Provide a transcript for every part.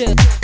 just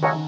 go,